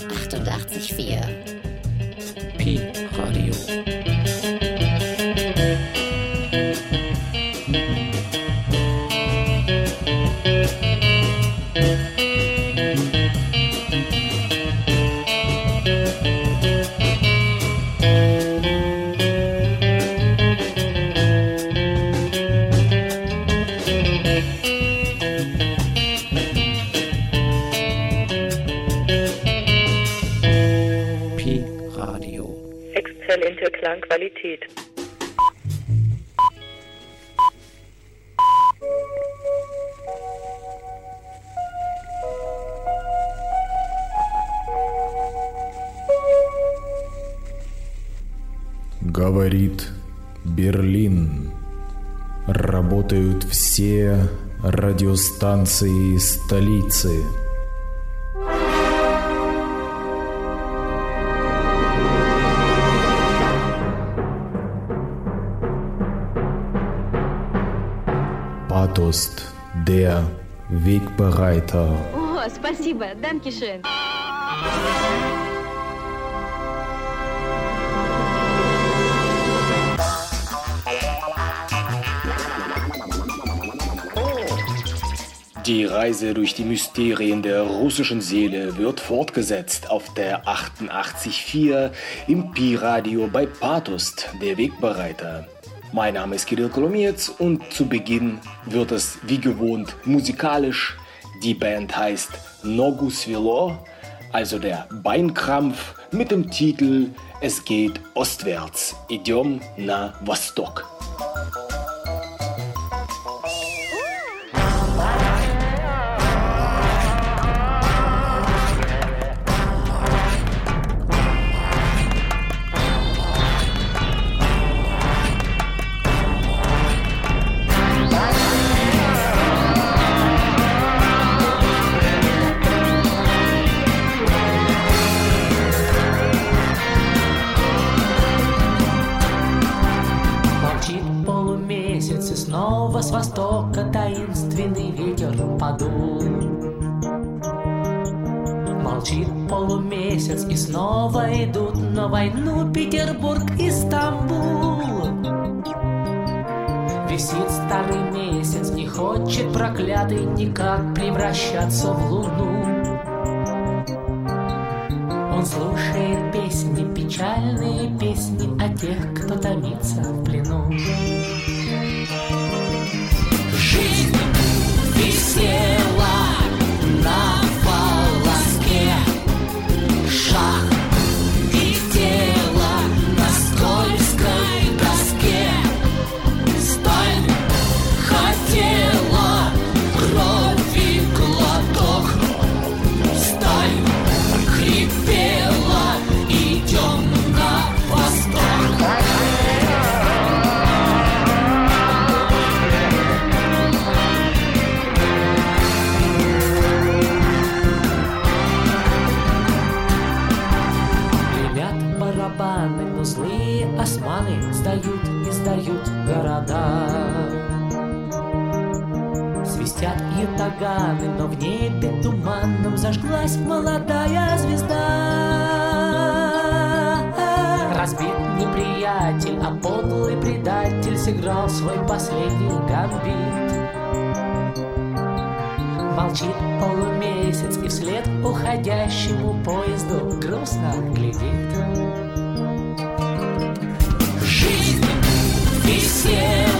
88,4. Pi Radio. Klangqualität. Говорит Берлин. Работают все радиостанции столицы. der Wegbereiter. О, спасибо, Данкишен. Die Reise durch die Mysterien der russischen Seele wird fortgesetzt auf der 88.4 im Pi-Radio bei Patost, der Wegbereiter. Mein Name ist Kirill Kolomietz und zu Beginn wird es wie gewohnt musikalisch. Die Band heißt Nogu Svilo, also der Beinkrampf mit dem Titel Es geht ostwärts, Idiom na Vostok. Подул. Молчит полумесяц, и снова идут на войну Петербург и Стамбул. Висит старый месяц, не хочет проклятый никак превращаться в луну. Он слушает песни, печальные песни о тех, кто томится в плену. cielo. Зажглась молодая звезда. Разбит неприятель, а подлый предатель Сыграл свой последний гамбит. Молчит полумесяц и вслед уходящему поезду грустно глядит. Жизнь висела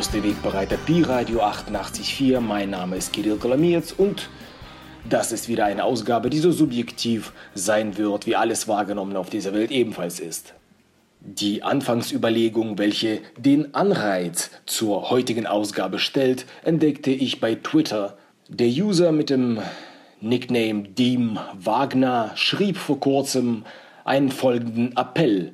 Pathos der Wegbereiter Pi-Radio 88.4. Mein Name ist Kirill Kolomietz und das ist wieder eine Ausgabe, die so subjektiv sein wird, wie alles wahrgenommen auf dieser Welt ebenfalls ist. Die Anfangsüberlegung, welche den Anreiz zur heutigen Ausgabe stellt, entdeckte ich bei Twitter. Der User mit dem Nickname Deem Wagner schrieb vor kurzem einen folgenden Appell.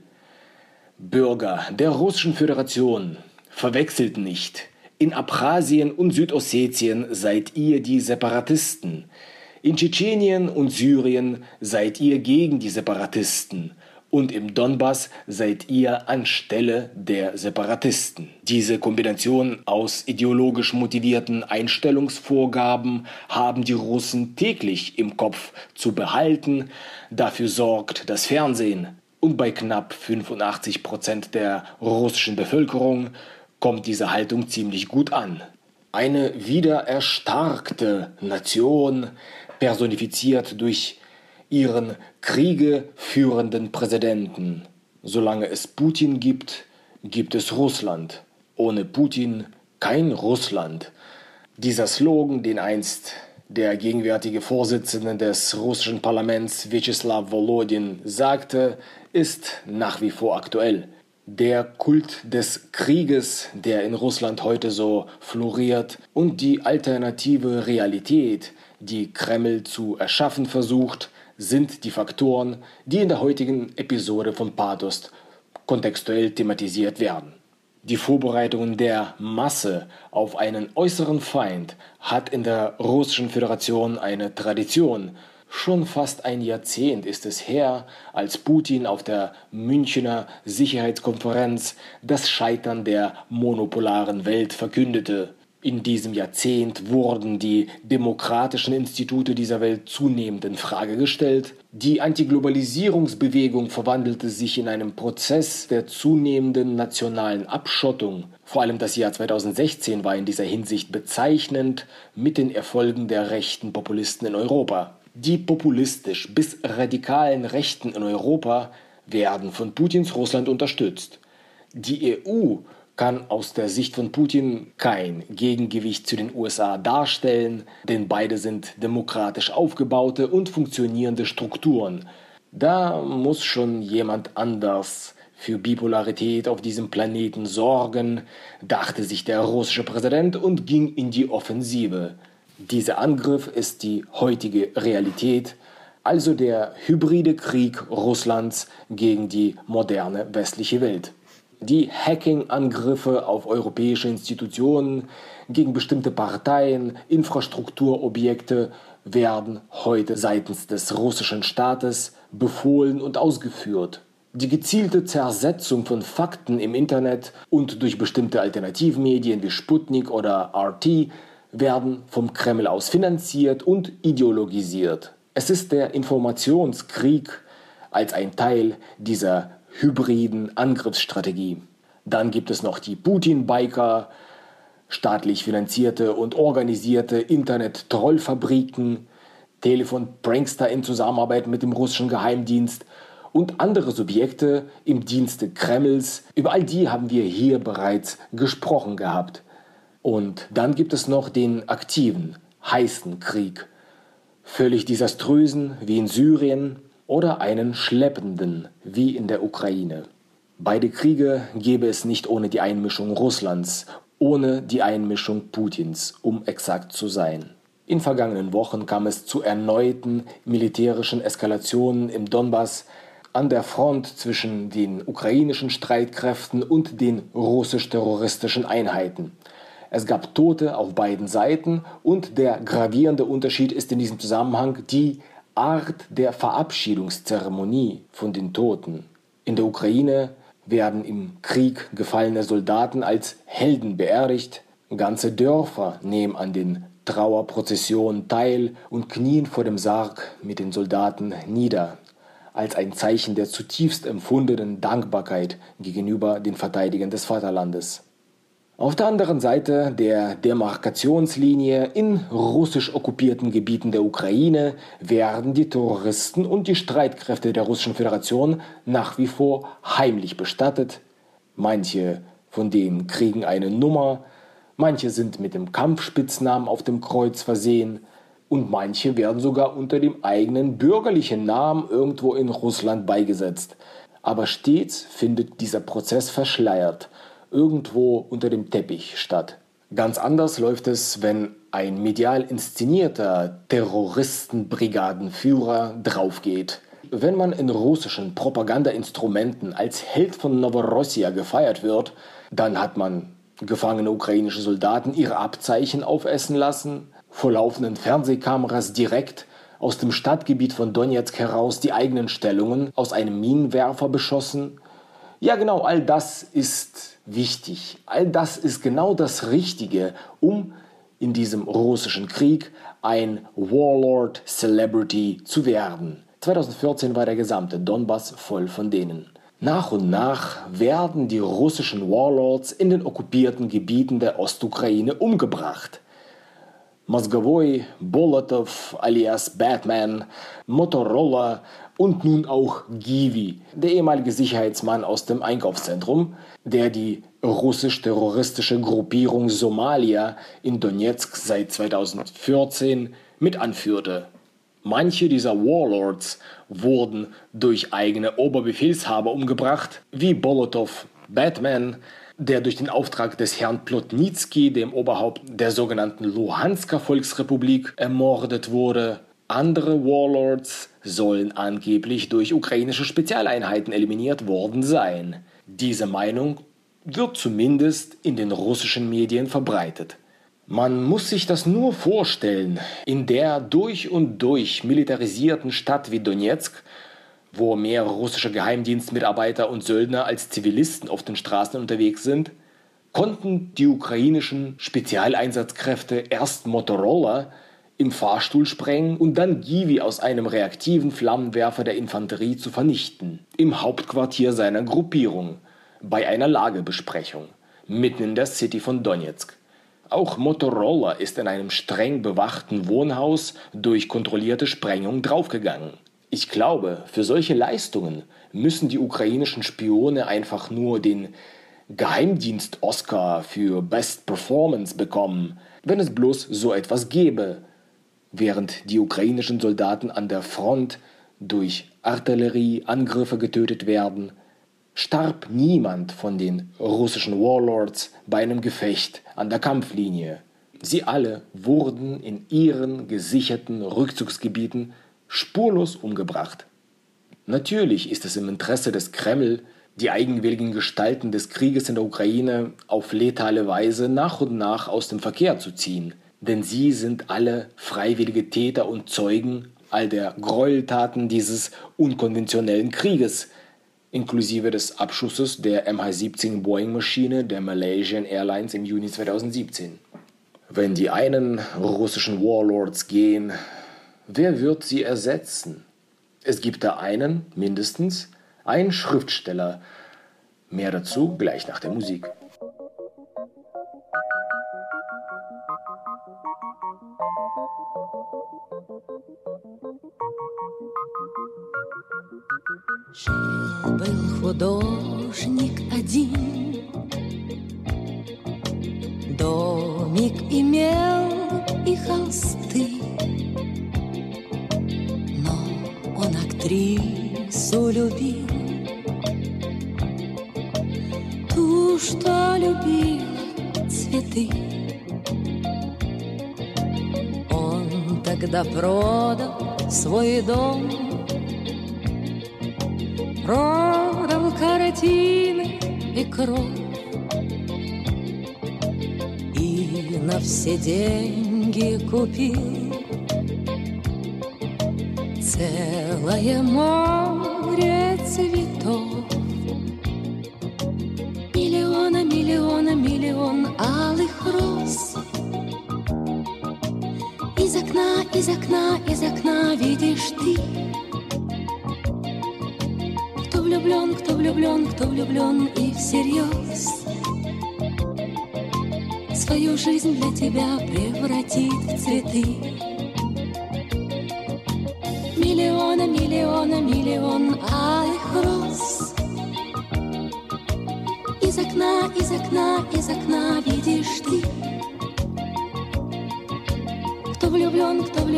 Bürger der Russischen Föderation, verwechselt nicht. In Abchasien und Südossetien seid ihr die Separatisten. In Tschetschenien und Syrien seid ihr gegen die Separatisten und im Donbass seid ihr anstelle der Separatisten. Diese Kombination aus ideologisch motivierten Einstellungsvorgaben haben die Russen täglich im Kopf zu behalten. Dafür sorgt das Fernsehen. Und bei knapp 85 Prozent der russischen Bevölkerung kommt diese Haltung ziemlich gut an. Eine wieder erstarkte Nation, personifiziert durch ihren Kriege führenden Präsidenten. Solange es Putin gibt, gibt es Russland. Ohne Putin kein Russland. Dieser Slogan, den einst der gegenwärtige Vorsitzende des russischen Parlaments Vyacheslav Volodin sagte, ist nach wie vor aktuell. Der Kult des Krieges, der in Russland heute so floriert, und die alternative Realität, die Kreml zu erschaffen versucht, sind die Faktoren, die in der heutigen Episode von Pathos kontextuell thematisiert werden. Die Vorbereitungen der Masse auf einen äußeren Feind hat in der Russischen Föderation eine Tradition. Schon fast ein Jahrzehnt ist es her, als Putin auf der Münchener Sicherheitskonferenz das Scheitern der monopolaren Welt verkündete. In diesem Jahrzehnt wurden die demokratischen Institute dieser Welt zunehmend in Frage gestellt. Die Antiglobalisierungsbewegung verwandelte sich in einen Prozess der zunehmenden nationalen Abschottung. Vor allem das Jahr 2016 war in dieser Hinsicht bezeichnend mit den Erfolgen der rechten Populisten in Europa. Die populistisch bis radikalen Rechten in Europa werden von Putins Russland unterstützt. Die EU kann aus der Sicht von Putin kein Gegengewicht zu den USA darstellen, denn beide sind demokratisch aufgebaute und funktionierende Strukturen. Da muss schon jemand anders für Bipolarität auf diesem Planeten sorgen, dachte sich der russische Präsident und ging in die Offensive. Dieser Angriff ist die heutige Realität, also der hybride Krieg Russlands gegen die moderne westliche Welt. Die Hacking-Angriffe auf europäische Institutionen gegen bestimmte Parteien, Infrastrukturobjekte werden heute seitens des russischen Staates befohlen und ausgeführt. Die gezielte Zersetzung von Fakten im Internet und durch bestimmte Alternativmedien wie Sputnik oder RT werden vom Kreml aus finanziert und ideologisiert. Es ist der Informationskrieg als ein Teil dieser hybriden Angriffsstrategie. Dann gibt es noch die Putin-Biker, staatlich finanzierte und organisierte Internet-Trollfabriken, Telefon-Prankster in Zusammenarbeit mit dem russischen Geheimdienst und andere Subjekte im Dienste Kremls. Über all die haben wir hier bereits gesprochen gehabt. Und dann gibt es noch den aktiven, heißen Krieg. Völlig desaströsen wie in Syrien, oder einen schleppenden, wie in der Ukraine. Beide Kriege gäbe es nicht ohne die Einmischung Russlands, ohne die Einmischung Putins, um exakt zu sein. In vergangenen Wochen kam es zu erneuten militärischen Eskalationen im Donbass, an der Front zwischen den ukrainischen Streitkräften und den russisch-terroristischen Einheiten. Es gab Tote auf beiden Seiten und der gravierende Unterschied ist in diesem Zusammenhang die Art der Verabschiedungszeremonie von den Toten. In der Ukraine werden im Krieg gefallene Soldaten als Helden beerdigt. Ganze Dörfer nehmen an den Trauerprozessionen teil und knien vor dem Sarg mit den Soldaten nieder, als ein Zeichen der zutiefst empfundenen Dankbarkeit gegenüber den Verteidigern des Vaterlandes. Auf der anderen Seite der Demarkationslinie in russisch okkupierten Gebieten der Ukraine werden die Terroristen und die Streitkräfte der Russischen Föderation nach wie vor heimlich bestattet. Manche von denen kriegen eine Nummer, manche sind mit dem Kampfspitznamen auf dem Kreuz versehen und manche werden sogar unter dem eigenen bürgerlichen Namen irgendwo in Russland beigesetzt. Aber stets findet dieser Prozess verschleiert, irgendwo unter dem Teppich statt. Ganz anders läuft es, wenn ein medial inszenierter Terroristenbrigadenführer draufgeht. Wenn man in russischen Propagandainstrumenten als Held von Novorossia gefeiert wird, dann hat man gefangene ukrainische Soldaten ihre Abzeichen aufessen lassen, vor laufenden Fernsehkameras direkt aus dem Stadtgebiet von Donetsk heraus die eigenen Stellungen aus einem Minenwerfer beschossen. Ja, genau, all das ist wichtig. All das ist genau das Richtige, um in diesem russischen Krieg ein Warlord Celebrity zu werden. 2014 war der gesamte Donbass voll von denen. Nach und nach werden die russischen Warlords in den okkupierten Gebieten der Ostukraine umgebracht. Mozgovoi, Bolotov alias Batman, Motorola und nun auch Givi, der ehemalige Sicherheitsmann aus dem Einkaufszentrum, der die russisch-terroristische Gruppierung Somalia in Donetsk seit 2014 mit anführte. Manche dieser Warlords wurden durch eigene Oberbefehlshaber umgebracht, wie Bolotov, Batman, der durch den Auftrag des Herrn Plotnitsky, dem Oberhaupt der sogenannten Luhansker Volksrepublik, ermordet wurde. Andere Warlords sollen angeblich durch ukrainische Spezialeinheiten eliminiert worden sein. Diese Meinung wird zumindest in den russischen Medien verbreitet. Man muss sich das nur vorstellen, in der durch und durch militarisierten Stadt wie Donetsk, wo mehr russische Geheimdienstmitarbeiter und Söldner als Zivilisten auf den Straßen unterwegs sind, konnten die ukrainischen Spezialeinsatzkräfte erst Motorola im Fahrstuhl sprengen und dann Givi aus einem reaktiven Flammenwerfer der Infanterie zu vernichten, im Hauptquartier seiner Gruppierung, bei einer Lagebesprechung, mitten in der City von Donetsk. Auch Motorola ist in einem streng bewachten Wohnhaus durch kontrollierte Sprengung draufgegangen. Ich glaube, für solche Leistungen müssen die ukrainischen Spione einfach nur den Geheimdienst-Oscar für Best Performance bekommen, wenn es bloß so etwas gäbe, während die ukrainischen Soldaten an der Front durch Artillerieangriffe getötet werden, starb niemand von den russischen Warlords bei einem Gefecht an der Kampflinie. Sie alle wurden in ihren gesicherten Rückzugsgebieten spurlos umgebracht. Natürlich ist es im Interesse des Kreml, die eigenwilligen Gestalten des Krieges in der Ukraine auf letale Weise nach und nach aus dem Verkehr zu ziehen, denn sie sind alle freiwillige Täter und Zeugen all der Gräueltaten dieses unkonventionellen Krieges, inklusive des Abschusses der MH17 Boeing-Maschine der Malaysian Airlines im Juni 2017. Wenn die einen russischen Warlords gehen, wer wird sie ersetzen? Es gibt da einen, mindestens, einen Schriftsteller. Mehr dazu gleich nach der Musik. Жил-был художник один, Домик имел и холсты, Он актрису любил, Ту, что любила цветы. Он тогда продал свой дом. Продал картины и кровь. И на все деньги купил Целое море цветов. Миллиона, миллиона, миллион алых роз. Из окна, из окна, из окна видишь ты. Влюблен, кто влюблен, кто влюблен и всерьез. Свою жизнь для тебя превратит в цветы. Миллиона,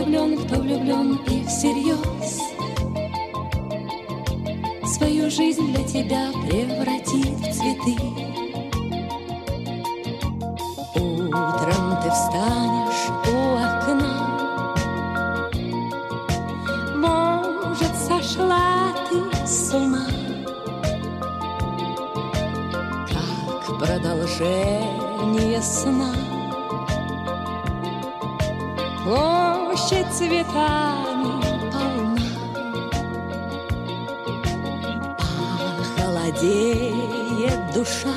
влюблен, кто влюблен, и всерьез Свою жизнь для тебя превратит в цветы. Утром ты встанешь у окна. Может, сошла ты с ума? Как продолжение сна цветами полна. Холодеет душа.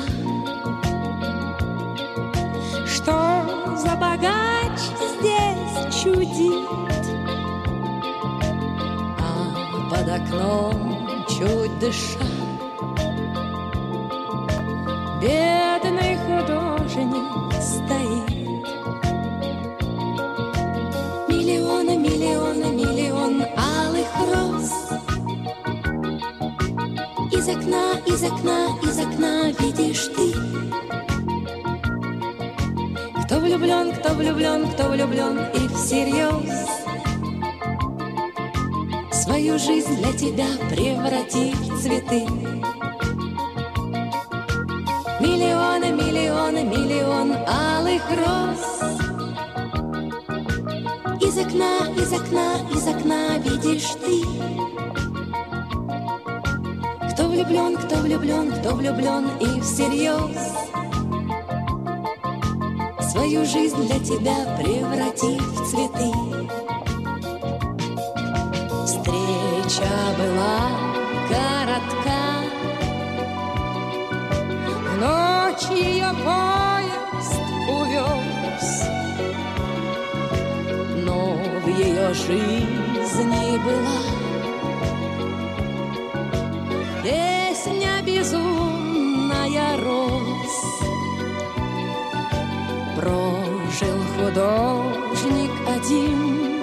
Что за богач здесь чудит? А под окном чуть дыша. Бедный художник стоит из окна, из окна видишь ты. Кто влюблен, кто влюблен, кто влюблен и всерьез Свою жизнь для тебя превратит в цветы. Миллионы, миллионы, миллион алых роз. Из окна, из окна, из окна видишь ты влюблен, кто влюблен, кто влюблен и всерьез. Свою жизнь для тебя превратит в цветы. Встреча была коротка В ночь ее поезд увез. Но в ее жизни была Прожил художник один.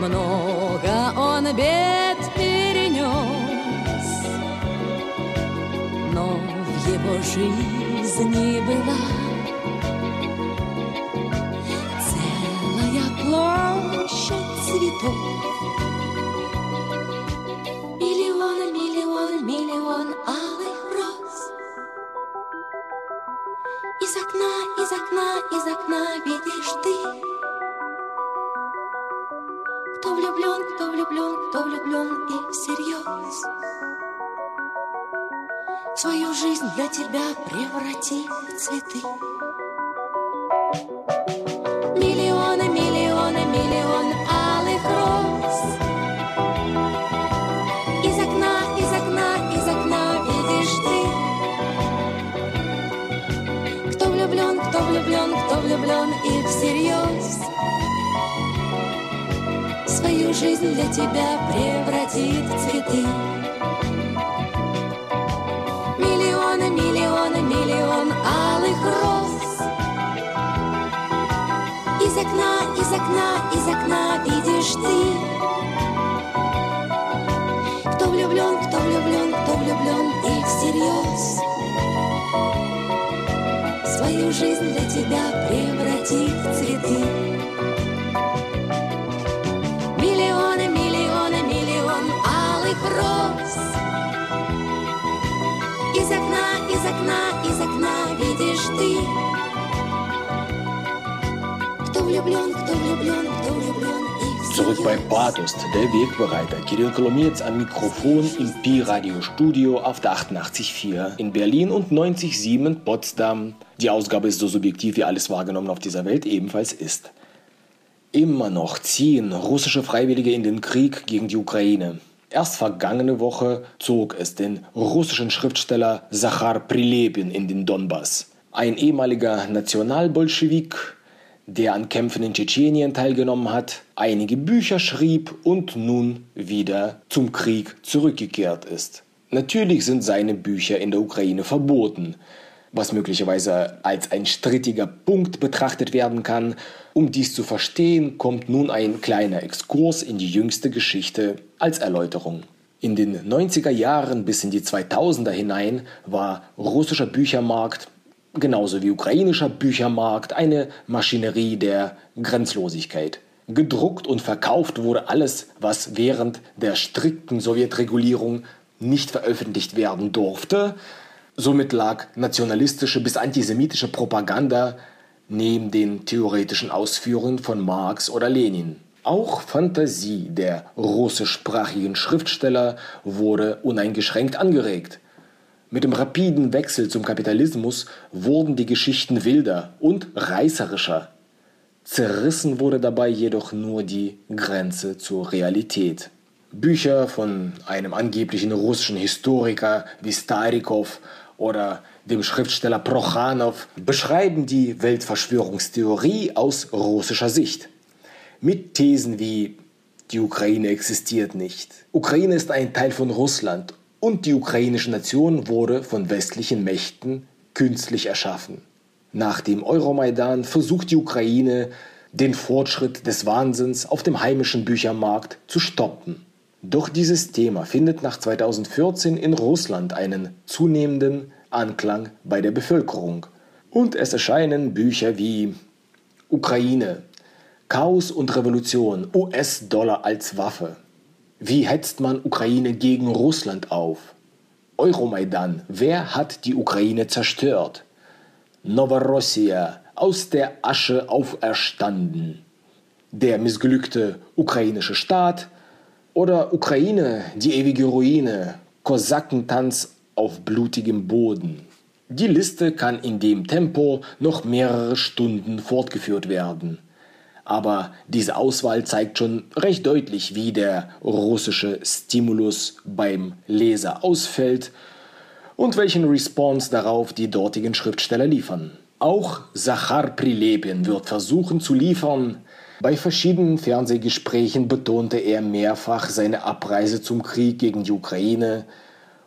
Много он бед перенес Но в его жизни была Целая площадь цветов из окна, из окна видишь ты. Кто влюблен, кто влюблен, кто влюблен и всерьез. Свою жизнь для тебя преврати в цветы. Миллионы, жизнь для тебя превратит в цветы. Миллионы, миллионы, миллион алых роз. Из окна, из окна, из окна видишь ты. Кто влюблен, кто влюблен, кто влюблен и всерьез. Свою жизнь для тебя превратит в цветы алых роз Из окна, из окна, из окна видишь ты Кто влюблен, кто влюблен, кто влюблен и Zurück bei Pathos, der Wegbereiter. Kirill Kolomietz am Mikrofon im Pi-Radio-Studio auf der 88.4 in Berlin und 90.7 in Potsdam. Die Ausgabe ist so subjektiv wie alles wahrgenommen auf dieser Welt ebenfalls ist. Immer noch ziehen russische Freiwillige in den Krieg gegen die Ukraine. Erst vergangene Woche zog es den russischen Schriftsteller Zachar Prilepin in den Donbass. Ein ehemaliger Nationalbolschewik, der an Kämpfen in Tschetschenien teilgenommen hat, einige Bücher schrieb und nun wieder zum Krieg zurückgekehrt ist. Natürlich sind seine Bücher in der Ukraine verboten, was möglicherweise als ein strittiger Punkt betrachtet werden kann. Um dies zu verstehen, kommt nun ein kleiner Exkurs in die jüngste Geschichte als Erläuterung. In den 90er Jahren bis in die 2000er hinein war russischer Büchermarkt genauso wie ukrainischer Büchermarkt eine Maschinerie der Grenzlosigkeit. Gedruckt und verkauft wurde alles, was während der strikten Sowjetregulierung nicht veröffentlicht werden durfte. Somit lag nationalistische bis antisemitische Propaganda neben den theoretischen Ausführungen von Marx oder Lenin. Auch Fantasie der russischsprachigen Schriftsteller wurde uneingeschränkt angeregt. Mit dem rapiden Wechsel zum Kapitalismus wurden die Geschichten wilder und reißerischer. Zerrissen wurde dabei jedoch nur die Grenze zur Realität. Bücher von einem angeblichen russischen Historiker wie Starikov oder dem Schriftsteller Prochanow beschreiben die Weltverschwörungstheorie aus russischer Sicht. Mit Thesen wie die Ukraine existiert nicht. Ukraine ist ein Teil von Russland und die ukrainische Nation wurde von westlichen Mächten künstlich erschaffen. Nach dem Euromaidan versucht die Ukraine, den Fortschritt des Wahnsinns auf dem heimischen Büchermarkt zu stoppen. Doch dieses Thema findet nach 2014 in Russland einen zunehmenden Anklang bei der Bevölkerung. Und es erscheinen Bücher wie Ukraine, Chaos und Revolution, US-Dollar als Waffe. Wie hetzt man Ukraine gegen Russland auf? Euromaidan, wer hat die Ukraine zerstört? Novorossia, aus der Asche auferstanden. Der missglückte ukrainische Staat, oder Ukraine, die ewige Ruine, Kosakentanz auf blutigem Boden. Die Liste kann in dem Tempo noch mehrere Stunden fortgeführt werden. Aber diese Auswahl zeigt schon recht deutlich, wie der russische Stimulus beim Leser ausfällt und welchen Response darauf die dortigen Schriftsteller liefern. Auch Sachar Prilepin wird versuchen zu liefern, bei verschiedenen Fernsehgesprächen betonte er mehrfach seine Abreise zum Krieg gegen die Ukraine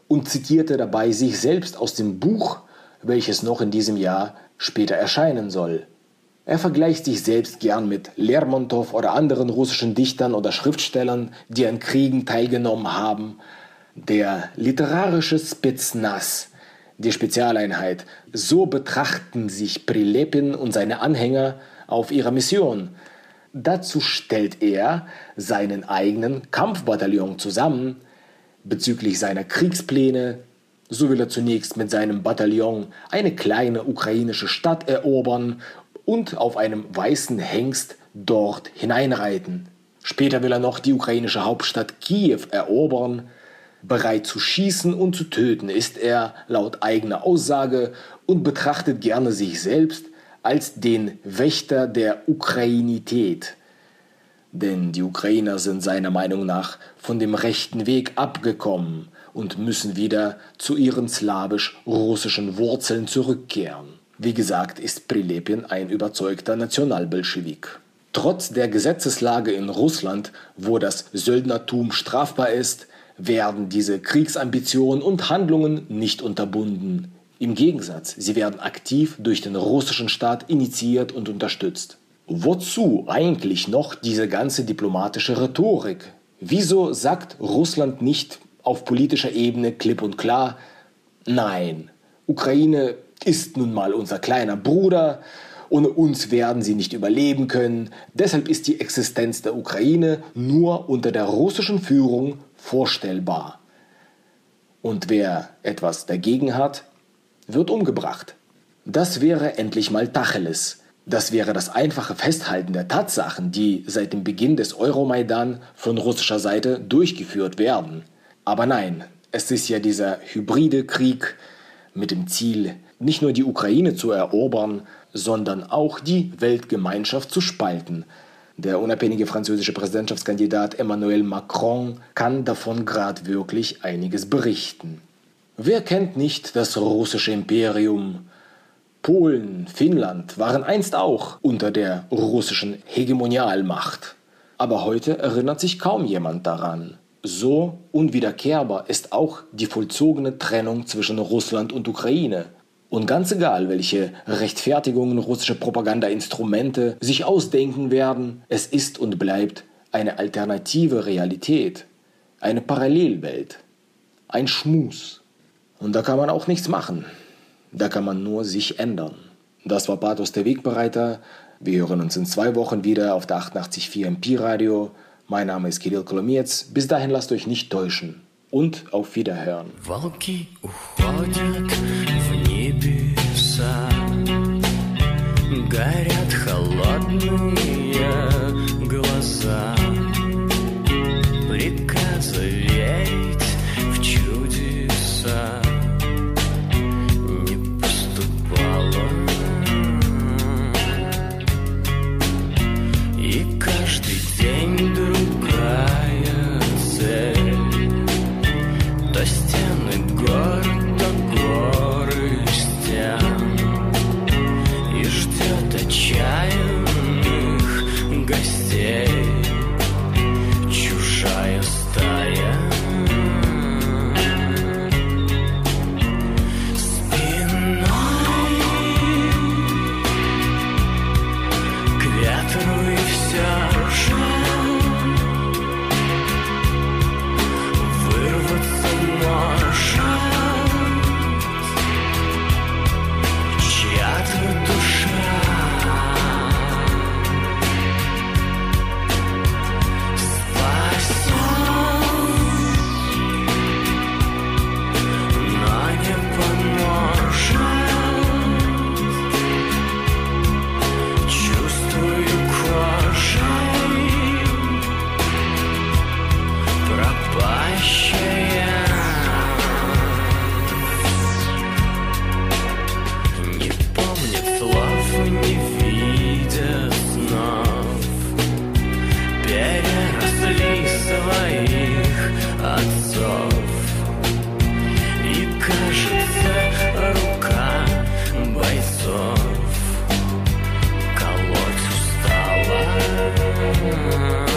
und zitierte dabei sich selbst aus dem Buch, welches noch in diesem Jahr später erscheinen soll. Er vergleicht sich selbst gern mit Lermontow oder anderen russischen Dichtern oder Schriftstellern, die an Kriegen teilgenommen haben. Der literarische Spetsnaz, die Spezialeinheit, so betrachten sich Prilepin und seine Anhänger auf ihrer Mission – Dazu stellt er seinen eigenen Kampfbataillon zusammen. Bezüglich seiner Kriegspläne, so will er zunächst mit seinem Bataillon eine kleine ukrainische Stadt erobern und auf einem weißen Hengst dort hineinreiten. Später will er noch die ukrainische Hauptstadt Kiew erobern. Bereit zu schießen und zu töten ist er laut eigener Aussage und betrachtet gerne sich selbst als den Wächter der Ukrainität. Denn die Ukrainer sind seiner Meinung nach von dem rechten Weg abgekommen und müssen wieder zu ihren slawisch-russischen Wurzeln zurückkehren. Wie gesagt, ist Prilepin ein überzeugter Nationalbolschewik. Trotz der Gesetzeslage in Russland, wo das Söldnertum strafbar ist, werden diese Kriegsambitionen und Handlungen nicht unterbunden. Im Gegensatz, sie werden aktiv durch den russischen Staat initiiert und unterstützt. Wozu eigentlich noch diese ganze diplomatische Rhetorik? Wieso sagt Russland nicht auf politischer Ebene klipp und klar, nein, Ukraine ist nun mal unser kleiner Bruder, ohne uns werden sie nicht überleben können, deshalb ist die Existenz der Ukraine nur unter der russischen Führung vorstellbar. Und wer etwas dagegen hat, wird umgebracht. Das wäre endlich mal Tacheles. Das wäre das einfache Festhalten der Tatsachen, die seit dem Beginn des Euromaidan von russischer Seite durchgeführt werden. Aber nein, es ist ja dieser hybride Krieg mit dem Ziel, nicht nur die Ukraine zu erobern, sondern auch die Weltgemeinschaft zu spalten. Der unabhängige französische Präsidentschaftskandidat Emmanuel Macron kann davon gerade wirklich einiges berichten. Wer kennt nicht das russische Imperium? Polen, Finnland waren einst auch unter der russischen Hegemonialmacht. Aber heute erinnert sich kaum jemand daran. So unwiederkehrbar ist auch die vollzogene Trennung zwischen Russland und Ukraine. Und ganz egal, welche Rechtfertigungen russische Propagandainstrumente sich ausdenken werden, es ist und bleibt eine alternative Realität eine Parallelwelt, ein Schmus. Und da kann man auch nichts machen. Da kann man nur sich ändern. Das war Pathos der Wegbereiter. Wir hören uns in zwei Wochen wieder auf der 88.4 im Pi-Radio. Mein Name ist Kirill Kolomietz. Bis dahin lasst euch nicht täuschen. Und auf Wiederhören. Волки уходят в небеса Горят холодные глаза time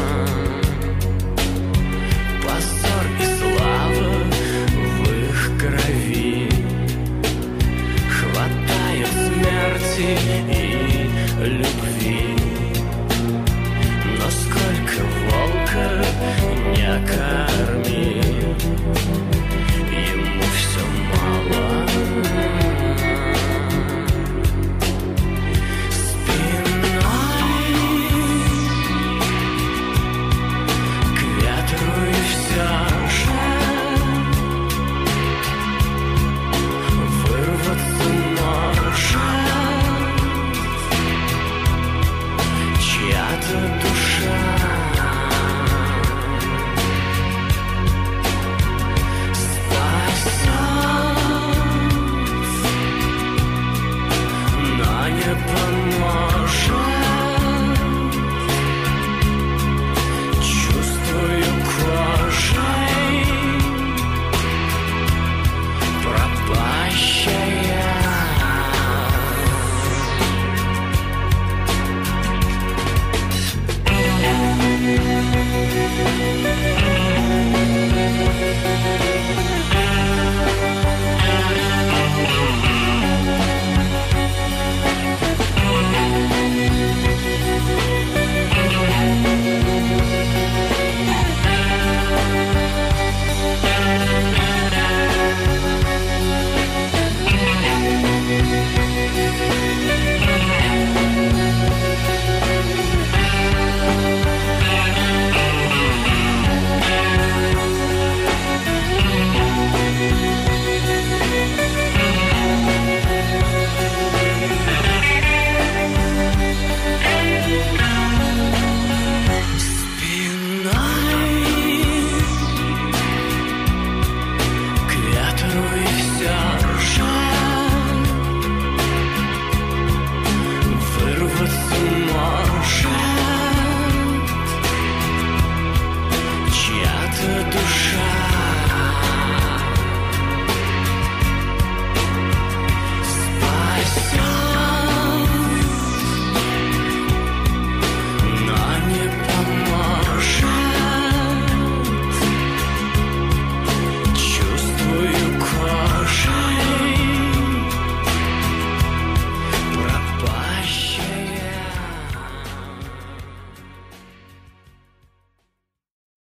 не поможет.